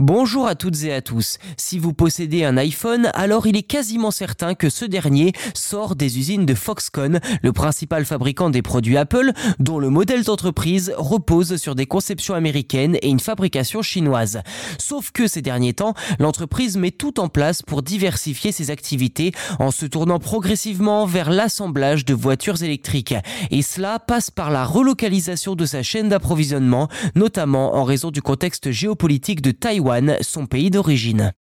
Bonjour à toutes et à tous. Si vous possédez un iPhone, alors il est quasiment certain que ce dernier sort des usines de Foxconn, le principal fabricant des produits Apple, dont le modèle d'entreprise repose sur des conceptions américaines et une fabrication chinoise. Sauf que ces derniers temps, l'entreprise met tout en place pour diversifier ses activités en se tournant progressivement vers l'assemblage de voitures électriques. Et cela passe par la relocalisation de sa chaîne d'approvisionnement, notamment en raison du contexte géopolitique de Taïwan son pays d'origine.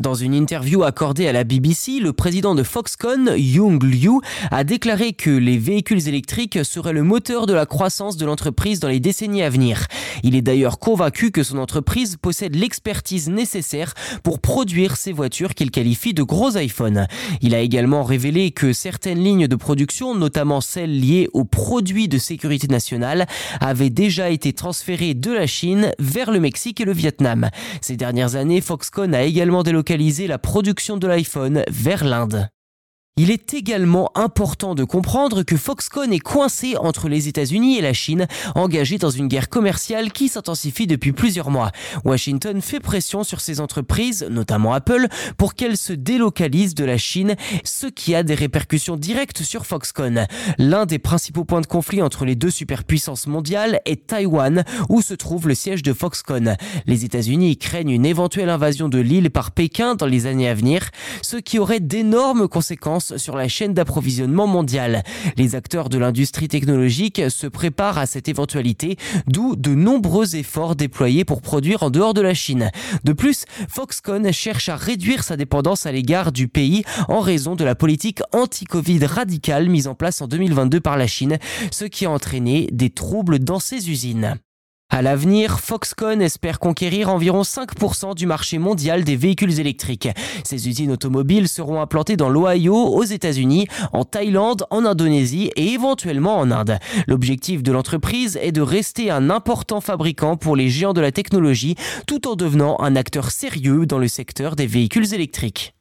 Dans une interview accordée à la BBC, le président de Foxconn, Young Liu, a déclaré que les véhicules électriques seraient le moteur de la croissance de l'entreprise dans les décennies à venir. Il est d'ailleurs convaincu que son entreprise possède l'expertise nécessaire pour produire ces voitures qu'il qualifie de gros iPhones. Il a également révélé que certaines lignes de production, notamment celles liées aux produits de sécurité nationale, avaient déjà été transférées de la Chine vers le Mexique et le Vietnam. Ces dernières années, Foxconn a également délocalisé la production de l'iPhone vers l'Inde. Il est également important de comprendre que Foxconn est coincé entre les États-Unis et la Chine, engagé dans une guerre commerciale qui s'intensifie depuis plusieurs mois. Washington fait pression sur ces entreprises, notamment Apple, pour qu'elles se délocalisent de la Chine, ce qui a des répercussions directes sur Foxconn. L'un des principaux points de conflit entre les deux superpuissances mondiales est Taïwan, où se trouve le siège de Foxconn. Les États-Unis craignent une éventuelle invasion de l'île par Pékin dans les années à venir, ce qui aurait d'énormes conséquences sur la chaîne d'approvisionnement mondiale. Les acteurs de l'industrie technologique se préparent à cette éventualité, d'où de nombreux efforts déployés pour produire en dehors de la Chine. De plus, Foxconn cherche à réduire sa dépendance à l'égard du pays en raison de la politique anti-Covid radicale mise en place en 2022 par la Chine, ce qui a entraîné des troubles dans ses usines. À l'avenir, Foxconn espère conquérir environ 5% du marché mondial des véhicules électriques. Ces usines automobiles seront implantées dans l'Ohio, aux États-Unis, en Thaïlande, en Indonésie et éventuellement en Inde. L'objectif de l'entreprise est de rester un important fabricant pour les géants de la technologie tout en devenant un acteur sérieux dans le secteur des véhicules électriques.